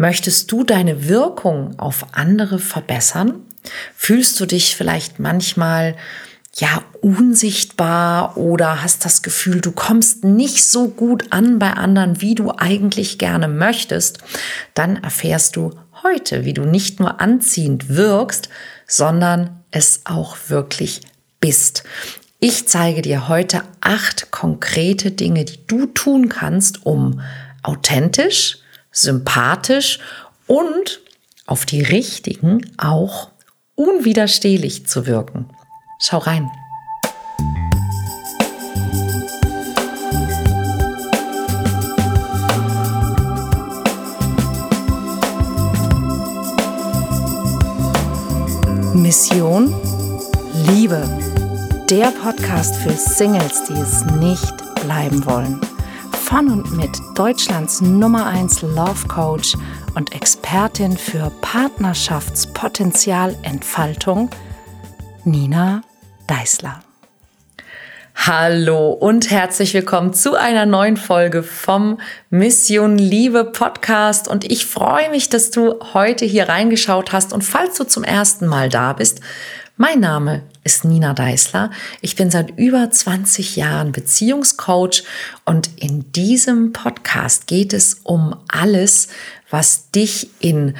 Möchtest du deine Wirkung auf andere verbessern? Fühlst du dich vielleicht manchmal ja unsichtbar oder hast das Gefühl, du kommst nicht so gut an bei anderen, wie du eigentlich gerne möchtest, dann erfährst du heute, wie du nicht nur anziehend wirkst, sondern es auch wirklich bist. Ich zeige dir heute acht konkrete Dinge, die du tun kannst, um authentisch, sympathisch und auf die richtigen auch unwiderstehlich zu wirken. Schau rein. Mission Liebe. Der Podcast für Singles, die es nicht bleiben wollen. Von und mit Deutschlands Nummer 1 Love Coach und Expertin für Partnerschaftspotenzialentfaltung, Nina Deißler. Hallo und herzlich willkommen zu einer neuen Folge vom Mission Liebe Podcast. Und ich freue mich, dass du heute hier reingeschaut hast. Und falls du zum ersten Mal da bist, mein Name ist Nina Deißler. Ich bin seit über 20 Jahren Beziehungscoach und in diesem Podcast geht es um alles, was dich in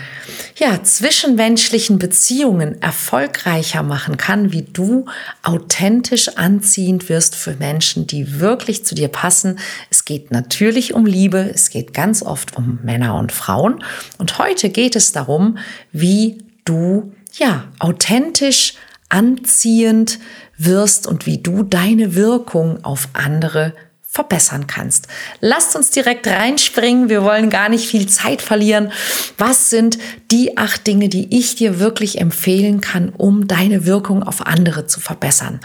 ja, zwischenmenschlichen Beziehungen erfolgreicher machen kann, wie du authentisch anziehend wirst für Menschen, die wirklich zu dir passen. Es geht natürlich um Liebe, es geht ganz oft um Männer und Frauen und heute geht es darum, wie du ja authentisch anziehend wirst und wie du deine Wirkung auf andere verbessern kannst. Lasst uns direkt reinspringen. Wir wollen gar nicht viel Zeit verlieren. Was sind die acht Dinge, die ich dir wirklich empfehlen kann, um deine Wirkung auf andere zu verbessern?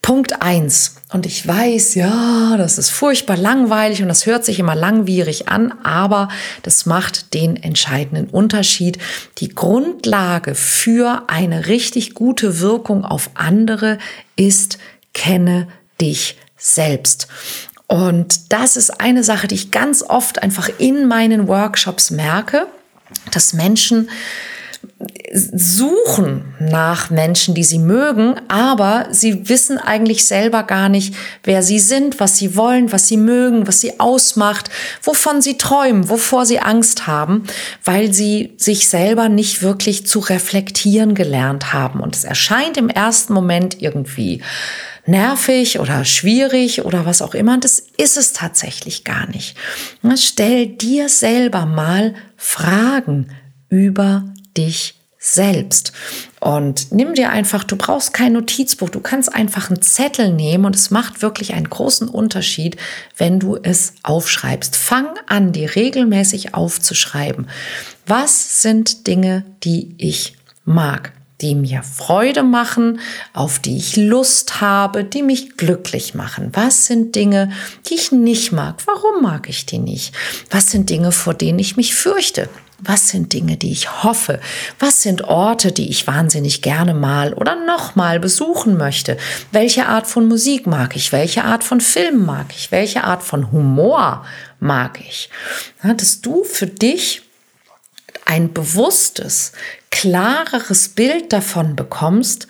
Punkt eins Und ich weiß, ja, das ist furchtbar langweilig und das hört sich immer langwierig an, aber das macht den entscheidenden Unterschied. Die Grundlage für eine richtig gute Wirkung auf andere ist, kenne dich selbst. Und das ist eine Sache, die ich ganz oft einfach in meinen Workshops merke, dass Menschen suchen nach Menschen, die sie mögen, aber sie wissen eigentlich selber gar nicht, wer sie sind, was sie wollen, was sie mögen, was sie ausmacht, wovon sie träumen, wovor sie Angst haben, weil sie sich selber nicht wirklich zu reflektieren gelernt haben. Und es erscheint im ersten Moment irgendwie nervig oder schwierig oder was auch immer. Das ist es tatsächlich gar nicht. Stell dir selber mal Fragen über dich selbst. Und nimm dir einfach, du brauchst kein Notizbuch, du kannst einfach einen Zettel nehmen und es macht wirklich einen großen Unterschied, wenn du es aufschreibst. Fang an, die regelmäßig aufzuschreiben. Was sind Dinge, die ich mag? die mir Freude machen, auf die ich Lust habe, die mich glücklich machen. Was sind Dinge, die ich nicht mag? Warum mag ich die nicht? Was sind Dinge, vor denen ich mich fürchte? Was sind Dinge, die ich hoffe? Was sind Orte, die ich wahnsinnig gerne mal oder nochmal besuchen möchte? Welche Art von Musik mag ich? Welche Art von Film mag ich? Welche Art von Humor mag ich? dass du für dich ein bewusstes, klareres Bild davon bekommst,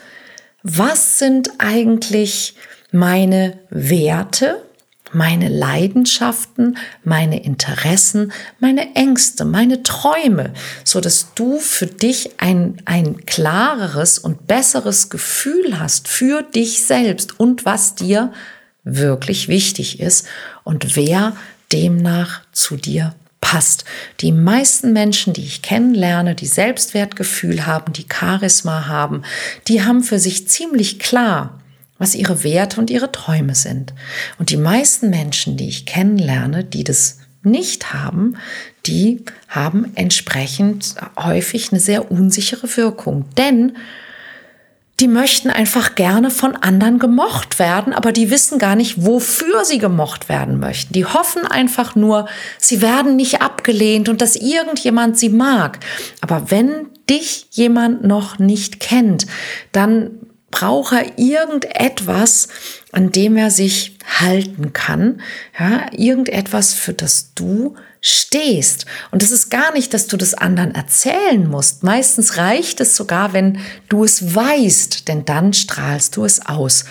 was sind eigentlich meine Werte, meine Leidenschaften, meine Interessen, meine Ängste, meine Träume, so dass du für dich ein, ein klareres und besseres Gefühl hast für dich selbst und was dir wirklich wichtig ist und wer demnach zu dir passt. Die meisten Menschen, die ich kennenlerne, die Selbstwertgefühl haben, die Charisma haben, die haben für sich ziemlich klar, was ihre Werte und ihre Träume sind. Und die meisten Menschen, die ich kennenlerne, die das nicht haben, die haben entsprechend häufig eine sehr unsichere Wirkung. Denn die möchten einfach gerne von anderen gemocht werden, aber die wissen gar nicht, wofür sie gemocht werden möchten. Die hoffen einfach nur, sie werden nicht abgelehnt und dass irgendjemand sie mag. Aber wenn dich jemand noch nicht kennt, dann braucht er irgendetwas, an dem er sich halten kann. Ja, irgendetwas, für das du stehst. Und es ist gar nicht, dass du das anderen erzählen musst. Meistens reicht es sogar, wenn du es weißt, denn dann strahlst du es aus.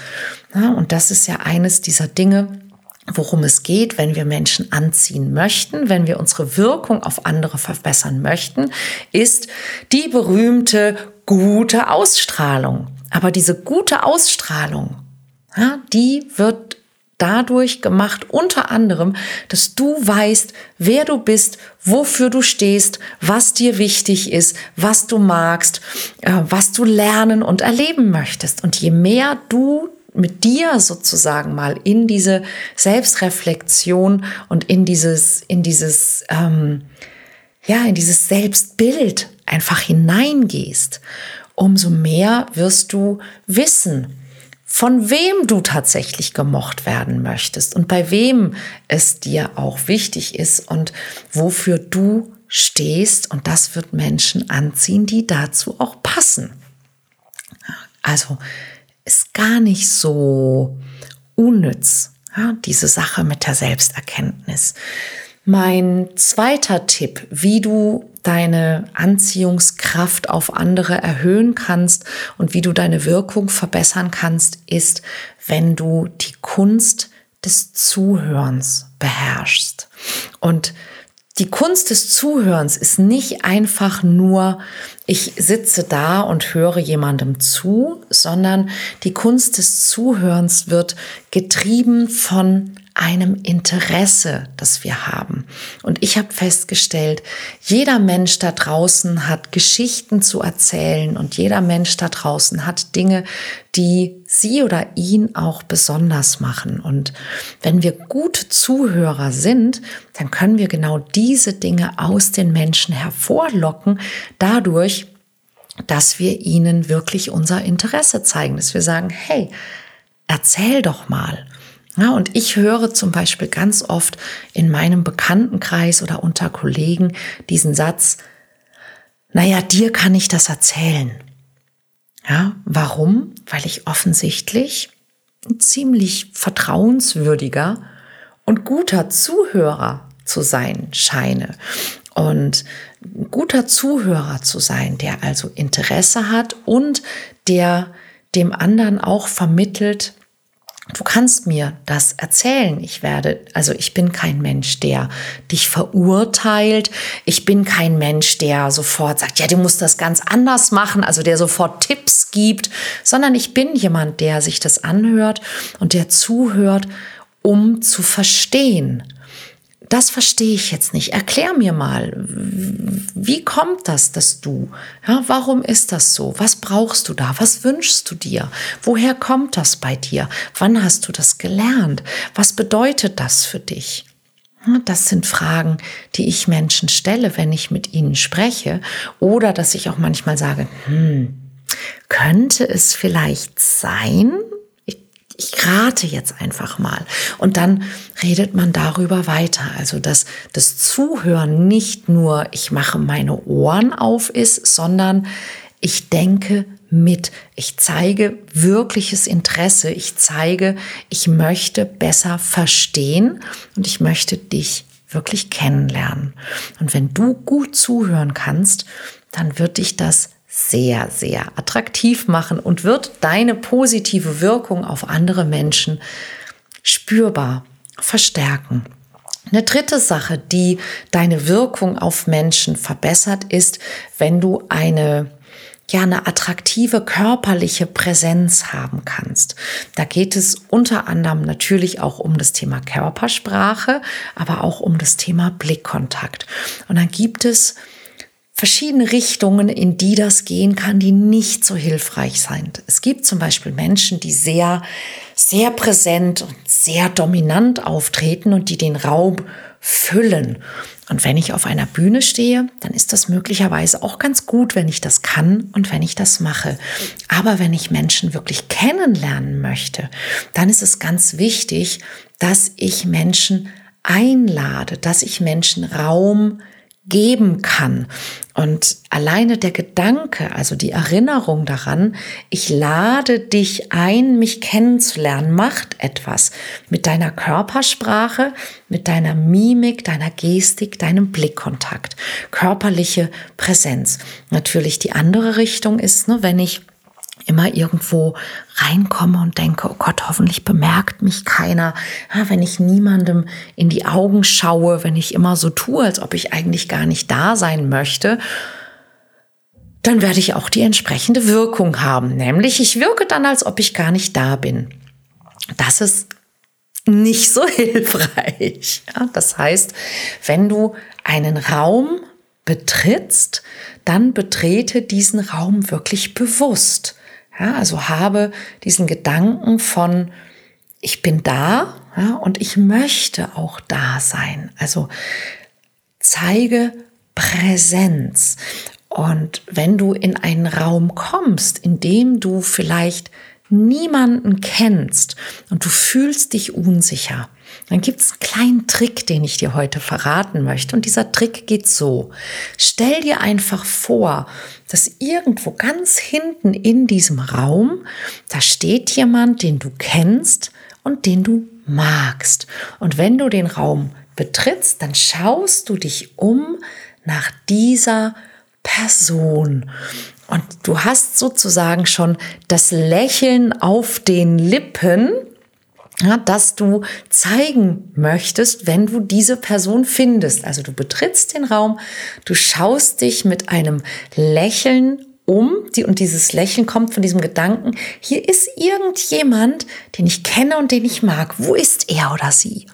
Ja, und das ist ja eines dieser Dinge, worum es geht, wenn wir Menschen anziehen möchten, wenn wir unsere Wirkung auf andere verbessern möchten, ist die berühmte gute Ausstrahlung. Aber diese gute Ausstrahlung, ja, die wird dadurch gemacht, unter anderem, dass du weißt, wer du bist, wofür du stehst, was dir wichtig ist, was du magst, äh, was du lernen und erleben möchtest. Und je mehr du mit dir sozusagen mal in diese Selbstreflexion und in dieses, in dieses, ähm, ja, in dieses Selbstbild einfach hineingehst, umso mehr wirst du wissen, von wem du tatsächlich gemocht werden möchtest und bei wem es dir auch wichtig ist und wofür du stehst. Und das wird Menschen anziehen, die dazu auch passen. Also ist gar nicht so unnütz, ja, diese Sache mit der Selbsterkenntnis. Mein zweiter Tipp, wie du deine Anziehungskraft auf andere erhöhen kannst und wie du deine Wirkung verbessern kannst, ist, wenn du die Kunst des Zuhörens beherrschst. Und die Kunst des Zuhörens ist nicht einfach nur, ich sitze da und höre jemandem zu, sondern die Kunst des Zuhörens wird getrieben von einem Interesse, das wir haben. Und ich habe festgestellt, jeder Mensch da draußen hat Geschichten zu erzählen und jeder Mensch da draußen hat Dinge, die sie oder ihn auch besonders machen. Und wenn wir gute Zuhörer sind, dann können wir genau diese Dinge aus den Menschen hervorlocken, dadurch, dass wir ihnen wirklich unser Interesse zeigen, dass wir sagen, hey, erzähl doch mal. Ja, und ich höre zum Beispiel ganz oft in meinem Bekanntenkreis oder unter Kollegen diesen Satz, naja, dir kann ich das erzählen. Ja, warum? Weil ich offensichtlich ein ziemlich vertrauenswürdiger und guter Zuhörer zu sein scheine. Und guter Zuhörer zu sein, der also Interesse hat und der dem anderen auch vermittelt, Du kannst mir das erzählen. Ich werde, also ich bin kein Mensch, der dich verurteilt. Ich bin kein Mensch, der sofort sagt, ja, du musst das ganz anders machen, also der sofort Tipps gibt, sondern ich bin jemand, der sich das anhört und der zuhört, um zu verstehen das verstehe ich jetzt nicht. Erklär mir mal, wie kommt das, dass du, ja, warum ist das so? Was brauchst du da? Was wünschst du dir? Woher kommt das bei dir? Wann hast du das gelernt? Was bedeutet das für dich? Das sind Fragen, die ich Menschen stelle, wenn ich mit ihnen spreche. Oder dass ich auch manchmal sage, hm, könnte es vielleicht sein, ich rate jetzt einfach mal. Und dann redet man darüber weiter. Also, dass das Zuhören nicht nur, ich mache meine Ohren auf ist, sondern ich denke mit. Ich zeige wirkliches Interesse. Ich zeige, ich möchte besser verstehen und ich möchte dich wirklich kennenlernen. Und wenn du gut zuhören kannst, dann wird dich das sehr, sehr attraktiv machen und wird deine positive Wirkung auf andere Menschen spürbar verstärken. Eine dritte Sache, die deine Wirkung auf Menschen verbessert, ist, wenn du eine ja, eine attraktive körperliche Präsenz haben kannst. Da geht es unter anderem natürlich auch um das Thema Körpersprache, aber auch um das Thema Blickkontakt. Und dann gibt es verschiedene Richtungen, in die das gehen kann, die nicht so hilfreich sind. Es gibt zum Beispiel Menschen, die sehr, sehr präsent und sehr dominant auftreten und die den Raum füllen. Und wenn ich auf einer Bühne stehe, dann ist das möglicherweise auch ganz gut, wenn ich das kann und wenn ich das mache. Aber wenn ich Menschen wirklich kennenlernen möchte, dann ist es ganz wichtig, dass ich Menschen einlade, dass ich Menschen Raum geben kann. Und alleine der Gedanke, also die Erinnerung daran, ich lade dich ein, mich kennenzulernen, macht etwas mit deiner Körpersprache, mit deiner Mimik, deiner Gestik, deinem Blickkontakt, körperliche Präsenz. Natürlich die andere Richtung ist, ne, wenn ich immer irgendwo reinkomme und denke, oh Gott, hoffentlich bemerkt mich keiner. Ja, wenn ich niemandem in die Augen schaue, wenn ich immer so tue, als ob ich eigentlich gar nicht da sein möchte, dann werde ich auch die entsprechende Wirkung haben. Nämlich, ich wirke dann, als ob ich gar nicht da bin. Das ist nicht so hilfreich. Ja, das heißt, wenn du einen Raum betrittst, dann betrete diesen Raum wirklich bewusst. Ja, also habe diesen Gedanken von, ich bin da ja, und ich möchte auch da sein. Also zeige Präsenz. Und wenn du in einen Raum kommst, in dem du vielleicht niemanden kennst und du fühlst dich unsicher, dann gibt es einen kleinen Trick, den ich dir heute verraten möchte. Und dieser Trick geht so. Stell dir einfach vor, dass irgendwo ganz hinten in diesem Raum, da steht jemand, den du kennst und den du magst. Und wenn du den Raum betrittst, dann schaust du dich um nach dieser Person. Und du hast sozusagen schon das Lächeln auf den Lippen, ja, dass du zeigen möchtest, wenn du diese Person findest. Also du betrittst den Raum, du schaust dich mit einem Lächeln um, die, und dieses Lächeln kommt von diesem Gedanken, hier ist irgendjemand, den ich kenne und den ich mag. Wo ist er oder sie?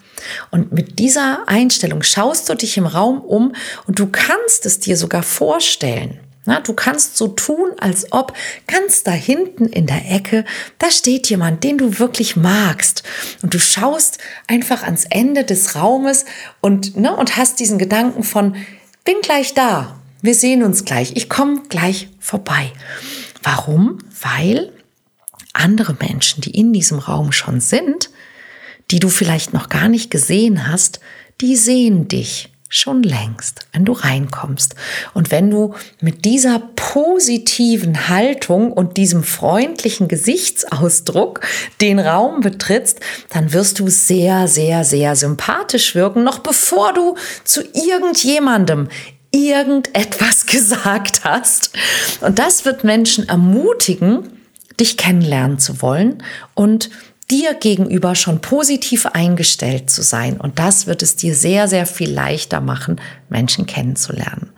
Und mit dieser Einstellung schaust du dich im Raum um und du kannst es dir sogar vorstellen. Na, du kannst so tun, als ob ganz da hinten in der Ecke, da steht jemand, den du wirklich magst. Und du schaust einfach ans Ende des Raumes und, ne, und hast diesen Gedanken von, bin gleich da. Wir sehen uns gleich. Ich komme gleich vorbei. Warum? Weil andere Menschen, die in diesem Raum schon sind, die du vielleicht noch gar nicht gesehen hast, die sehen dich schon längst, wenn du reinkommst. Und wenn du mit dieser positiven Haltung und diesem freundlichen Gesichtsausdruck den Raum betrittst, dann wirst du sehr, sehr, sehr sympathisch wirken, noch bevor du zu irgendjemandem irgendetwas gesagt hast. Und das wird Menschen ermutigen, dich kennenlernen zu wollen und dir gegenüber schon positiv eingestellt zu sein. Und das wird es dir sehr, sehr viel leichter machen, Menschen kennenzulernen.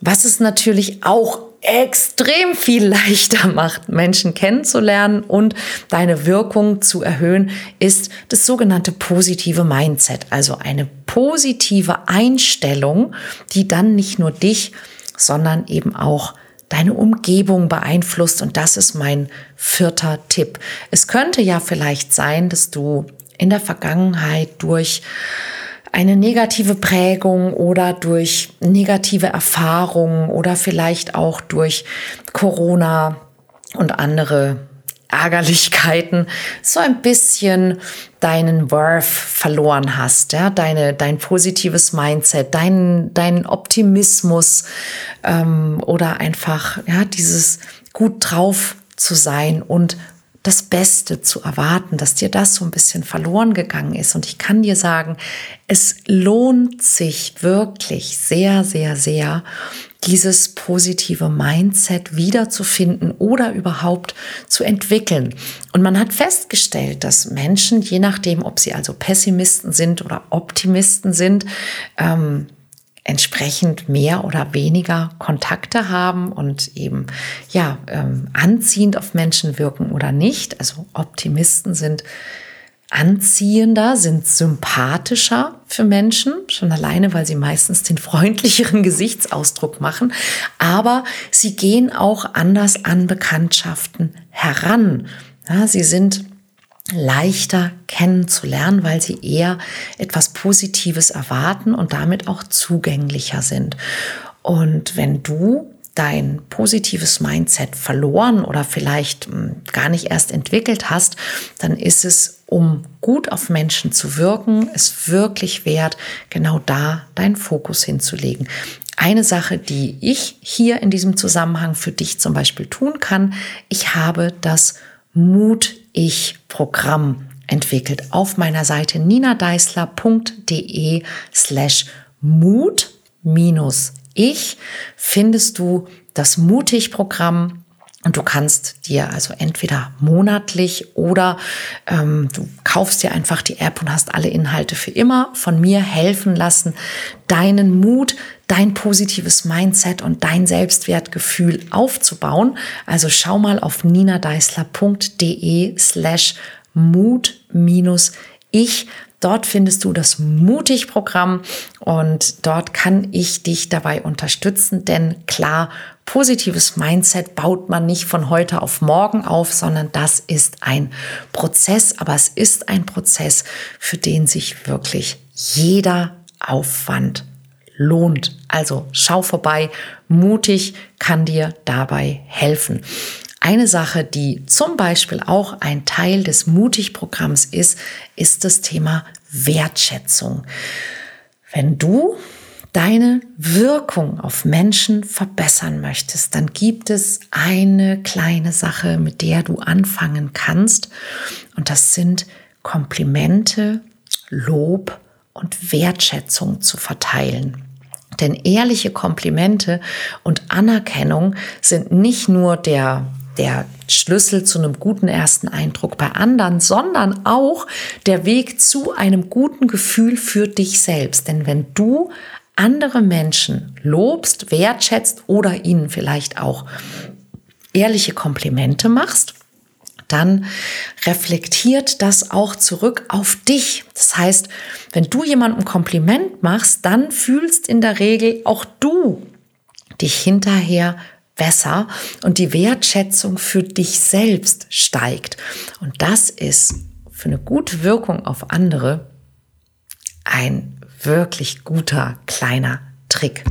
Was es natürlich auch extrem viel leichter macht, Menschen kennenzulernen und deine Wirkung zu erhöhen, ist das sogenannte positive Mindset. Also eine positive Einstellung, die dann nicht nur dich, sondern eben auch deine Umgebung beeinflusst. Und das ist mein vierter Tipp. Es könnte ja vielleicht sein, dass du in der Vergangenheit durch eine negative Prägung oder durch negative Erfahrungen oder vielleicht auch durch Corona und andere Ärgerlichkeiten so ein bisschen deinen Worth verloren hast, ja, deine, dein positives Mindset, dein, dein Optimismus ähm, oder einfach ja dieses gut drauf zu sein und das Beste zu erwarten, dass dir das so ein bisschen verloren gegangen ist. Und ich kann dir sagen, es lohnt sich wirklich sehr, sehr, sehr, dieses positive Mindset wiederzufinden oder überhaupt zu entwickeln. Und man hat festgestellt, dass Menschen, je nachdem, ob sie also Pessimisten sind oder Optimisten sind, ähm, entsprechend mehr oder weniger Kontakte haben und eben ja ähm, anziehend auf Menschen wirken oder nicht. Also Optimisten sind anziehender, sind sympathischer für Menschen, schon alleine, weil sie meistens den freundlicheren Gesichtsausdruck machen, aber sie gehen auch anders an Bekanntschaften heran. Ja, sie sind leichter kennenzulernen, weil sie eher etwas Positives erwarten und damit auch zugänglicher sind. Und wenn du dein positives Mindset verloren oder vielleicht hm, gar nicht erst entwickelt hast, dann ist es um gut auf Menschen zu wirken, es wirklich wert, genau da deinen Fokus hinzulegen. Eine Sache, die ich hier in diesem Zusammenhang für dich zum Beispiel tun kann, ich habe das Mut-Ich-Programm entwickelt auf meiner Seite ninadeisler.de slash Mut minus ich findest du das Mutig-Programm und du kannst dir also entweder monatlich oder ähm, du kaufst dir einfach die App und hast alle Inhalte für immer von mir helfen lassen, deinen Mut, dein positives Mindset und dein Selbstwertgefühl aufzubauen. Also schau mal auf ninadeisler.de slash Mut minus ich. Dort findest du das Mutig-Programm und dort kann ich dich dabei unterstützen, denn klar, positives Mindset baut man nicht von heute auf morgen auf, sondern das ist ein Prozess, aber es ist ein Prozess, für den sich wirklich jeder Aufwand lohnt. Also schau vorbei, mutig kann dir dabei helfen. Eine Sache, die zum Beispiel auch ein Teil des Mutig-Programms ist, ist das Thema Wertschätzung. Wenn du deine Wirkung auf Menschen verbessern möchtest, dann gibt es eine kleine Sache, mit der du anfangen kannst. Und das sind Komplimente, Lob und Wertschätzung zu verteilen. Denn ehrliche Komplimente und Anerkennung sind nicht nur der der Schlüssel zu einem guten ersten Eindruck bei anderen, sondern auch der Weg zu einem guten Gefühl für dich selbst. Denn wenn du andere Menschen lobst, wertschätzt oder ihnen vielleicht auch ehrliche Komplimente machst, dann reflektiert das auch zurück auf dich. Das heißt, wenn du jemandem Kompliment machst, dann fühlst in der Regel auch du dich hinterher besser und die Wertschätzung für dich selbst steigt. Und das ist für eine gute Wirkung auf andere ein wirklich guter kleiner Trick.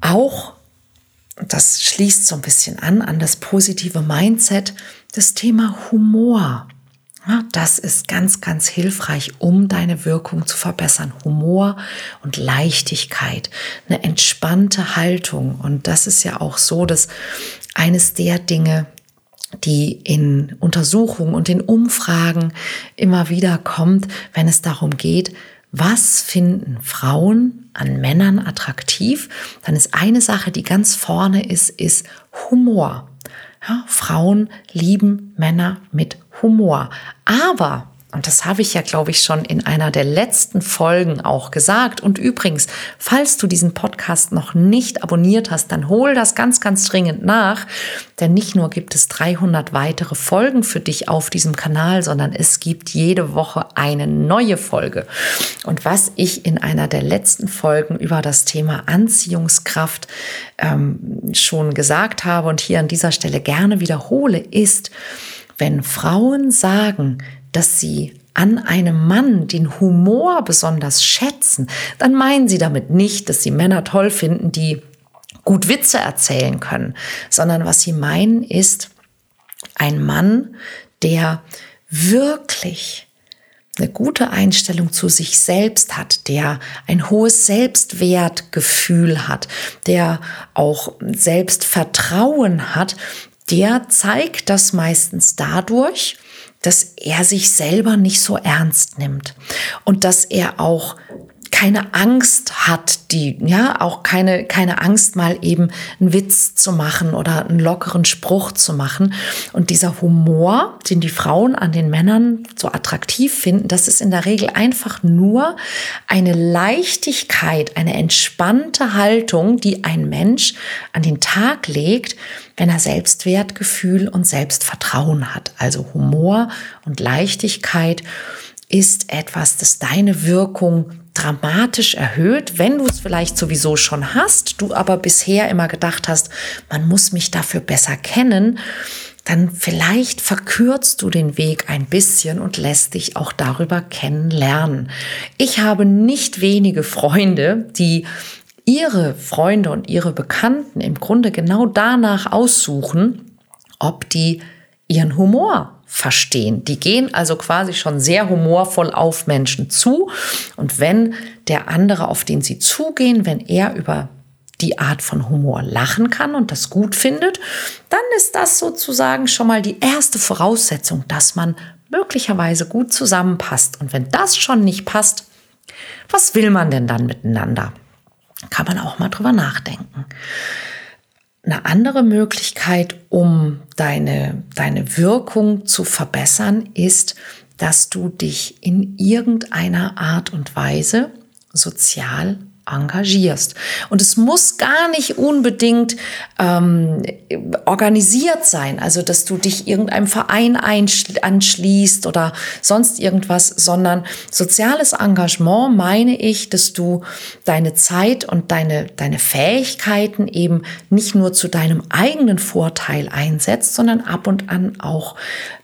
Auch, das schließt so ein bisschen an, an das positive Mindset, das Thema Humor. Das ist ganz, ganz hilfreich, um deine Wirkung zu verbessern. Humor und Leichtigkeit, eine entspannte Haltung. Und das ist ja auch so, dass eines der Dinge, die in Untersuchungen und in Umfragen immer wieder kommt, wenn es darum geht, was finden Frauen an Männern attraktiv, dann ist eine Sache, die ganz vorne ist, ist Humor. Ja, Frauen lieben Männer mit Humor. Aber und das habe ich ja, glaube ich, schon in einer der letzten Folgen auch gesagt. Und übrigens, falls du diesen Podcast noch nicht abonniert hast, dann hol das ganz, ganz dringend nach. Denn nicht nur gibt es 300 weitere Folgen für dich auf diesem Kanal, sondern es gibt jede Woche eine neue Folge. Und was ich in einer der letzten Folgen über das Thema Anziehungskraft ähm, schon gesagt habe und hier an dieser Stelle gerne wiederhole, ist, wenn Frauen sagen, dass sie an einem Mann den Humor besonders schätzen, dann meinen sie damit nicht, dass sie Männer toll finden, die gut Witze erzählen können, sondern was sie meinen ist ein Mann, der wirklich eine gute Einstellung zu sich selbst hat, der ein hohes Selbstwertgefühl hat, der auch Selbstvertrauen hat, der zeigt das meistens dadurch, dass er sich selber nicht so ernst nimmt und dass er auch keine Angst hat, die, ja, auch keine, keine Angst mal eben einen Witz zu machen oder einen lockeren Spruch zu machen. Und dieser Humor, den die Frauen an den Männern so attraktiv finden, das ist in der Regel einfach nur eine Leichtigkeit, eine entspannte Haltung, die ein Mensch an den Tag legt, wenn er Selbstwertgefühl und Selbstvertrauen hat. Also Humor und Leichtigkeit ist etwas, das deine Wirkung dramatisch erhöht, wenn du es vielleicht sowieso schon hast, du aber bisher immer gedacht hast, man muss mich dafür besser kennen, dann vielleicht verkürzt du den Weg ein bisschen und lässt dich auch darüber kennenlernen. Ich habe nicht wenige Freunde, die ihre Freunde und ihre Bekannten im Grunde genau danach aussuchen, ob die ihren Humor verstehen. Die gehen also quasi schon sehr humorvoll auf Menschen zu. Und wenn der andere, auf den sie zugehen, wenn er über die Art von Humor lachen kann und das gut findet, dann ist das sozusagen schon mal die erste Voraussetzung, dass man möglicherweise gut zusammenpasst. Und wenn das schon nicht passt, was will man denn dann miteinander? Kann man auch mal drüber nachdenken. Eine andere Möglichkeit, um deine, deine Wirkung zu verbessern, ist, dass du dich in irgendeiner Art und Weise sozial engagierst. Und es muss gar nicht unbedingt ähm, organisiert sein, also dass du dich irgendeinem Verein anschließt oder sonst irgendwas, sondern soziales Engagement meine ich, dass du deine Zeit und deine, deine Fähigkeiten eben nicht nur zu deinem eigenen Vorteil einsetzt, sondern ab und an auch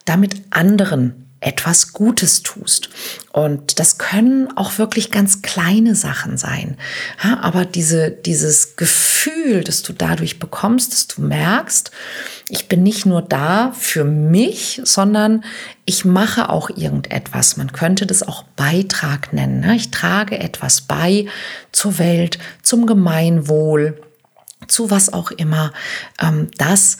damit anderen etwas Gutes tust. Und das können auch wirklich ganz kleine Sachen sein. Ja, aber diese, dieses Gefühl, das du dadurch bekommst, dass du merkst, ich bin nicht nur da für mich, sondern ich mache auch irgendetwas. Man könnte das auch Beitrag nennen. Ne? Ich trage etwas bei zur Welt, zum Gemeinwohl, zu was auch immer. Ähm, das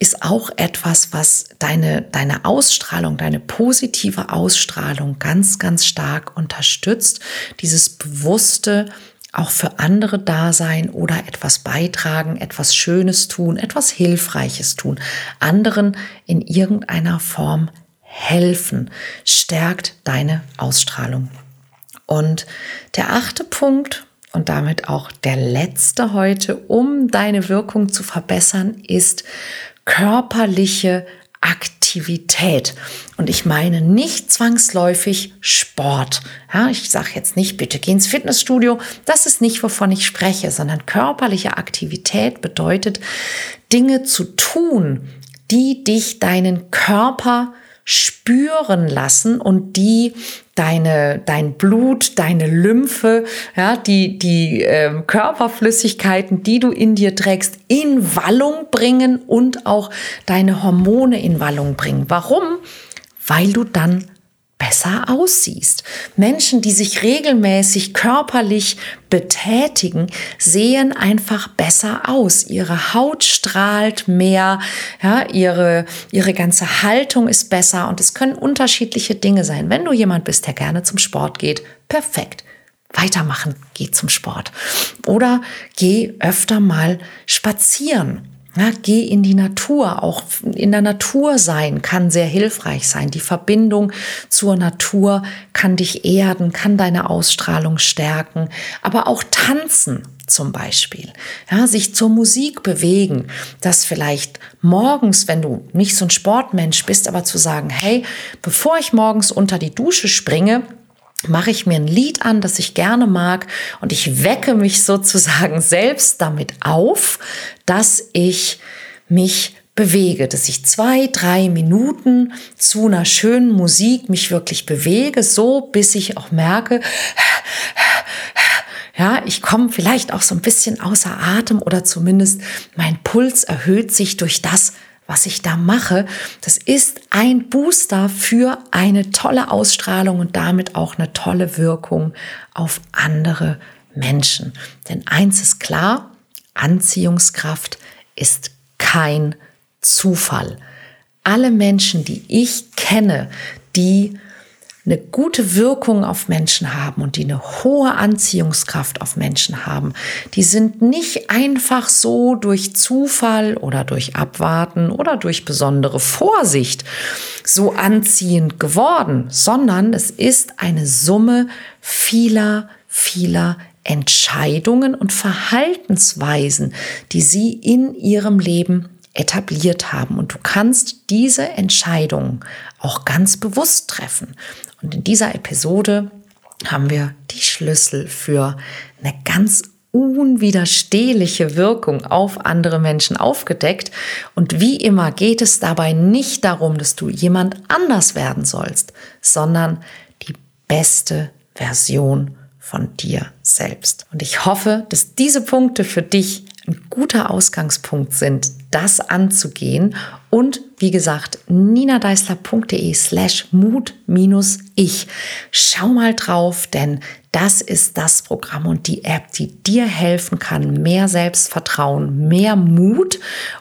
ist auch etwas, was deine, deine Ausstrahlung, deine positive Ausstrahlung ganz, ganz stark unterstützt. Dieses bewusste, auch für andere da sein oder etwas beitragen, etwas Schönes tun, etwas Hilfreiches tun, anderen in irgendeiner Form helfen, stärkt deine Ausstrahlung. Und der achte Punkt und damit auch der letzte heute, um deine Wirkung zu verbessern, ist körperliche Aktivität. Und ich meine nicht zwangsläufig Sport. Ja, ich sage jetzt nicht, bitte geh ins Fitnessstudio. Das ist nicht, wovon ich spreche, sondern körperliche Aktivität bedeutet, Dinge zu tun, die dich deinen Körper spüren lassen und die deine, dein Blut, deine Lymphe, ja, die, die äh, Körperflüssigkeiten, die du in dir trägst, in Wallung bringen und auch deine Hormone in Wallung bringen. Warum? Weil du dann besser aussiehst. Menschen, die sich regelmäßig körperlich betätigen, sehen einfach besser aus. Ihre Haut strahlt mehr, ja, ihre, ihre ganze Haltung ist besser und es können unterschiedliche Dinge sein. Wenn du jemand bist, der gerne zum Sport geht, perfekt. Weitermachen, geh zum Sport. Oder geh öfter mal spazieren. Ja, geh in die Natur. Auch in der Natur sein kann sehr hilfreich sein. Die Verbindung zur Natur kann dich erden, kann deine Ausstrahlung stärken. Aber auch tanzen zum Beispiel. Ja, sich zur Musik bewegen. Das vielleicht morgens, wenn du nicht so ein Sportmensch bist, aber zu sagen, hey, bevor ich morgens unter die Dusche springe, mache ich mir ein Lied an, das ich gerne mag und ich wecke mich sozusagen selbst damit auf, dass ich mich bewege, dass ich zwei, drei Minuten zu einer schönen Musik mich wirklich bewege, so bis ich auch merke, ja, ich komme vielleicht auch so ein bisschen außer Atem oder zumindest mein Puls erhöht sich durch das, was ich da mache, das ist ein Booster für eine tolle Ausstrahlung und damit auch eine tolle Wirkung auf andere Menschen. Denn eins ist klar, Anziehungskraft ist kein Zufall. Alle Menschen, die ich kenne, die eine gute Wirkung auf Menschen haben und die eine hohe Anziehungskraft auf Menschen haben, die sind nicht einfach so durch Zufall oder durch Abwarten oder durch besondere Vorsicht so anziehend geworden, sondern es ist eine Summe vieler, vieler Entscheidungen und Verhaltensweisen, die sie in ihrem Leben etabliert haben. Und du kannst diese Entscheidungen auch ganz bewusst treffen. Und in dieser Episode haben wir die Schlüssel für eine ganz unwiderstehliche Wirkung auf andere Menschen aufgedeckt. Und wie immer geht es dabei nicht darum, dass du jemand anders werden sollst, sondern die beste Version von dir selbst. Und ich hoffe, dass diese Punkte für dich ein guter Ausgangspunkt sind, das anzugehen und wie gesagt, ninadeisler.de slash Mut minus ich. Schau mal drauf, denn das ist das Programm und die App, die dir helfen kann, mehr Selbstvertrauen, mehr Mut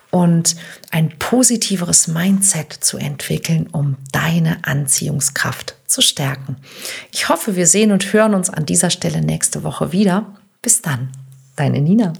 und ein positiveres Mindset zu entwickeln, um deine Anziehungskraft zu stärken. Ich hoffe, wir sehen und hören uns an dieser Stelle nächste Woche wieder. Bis dann, deine Nina.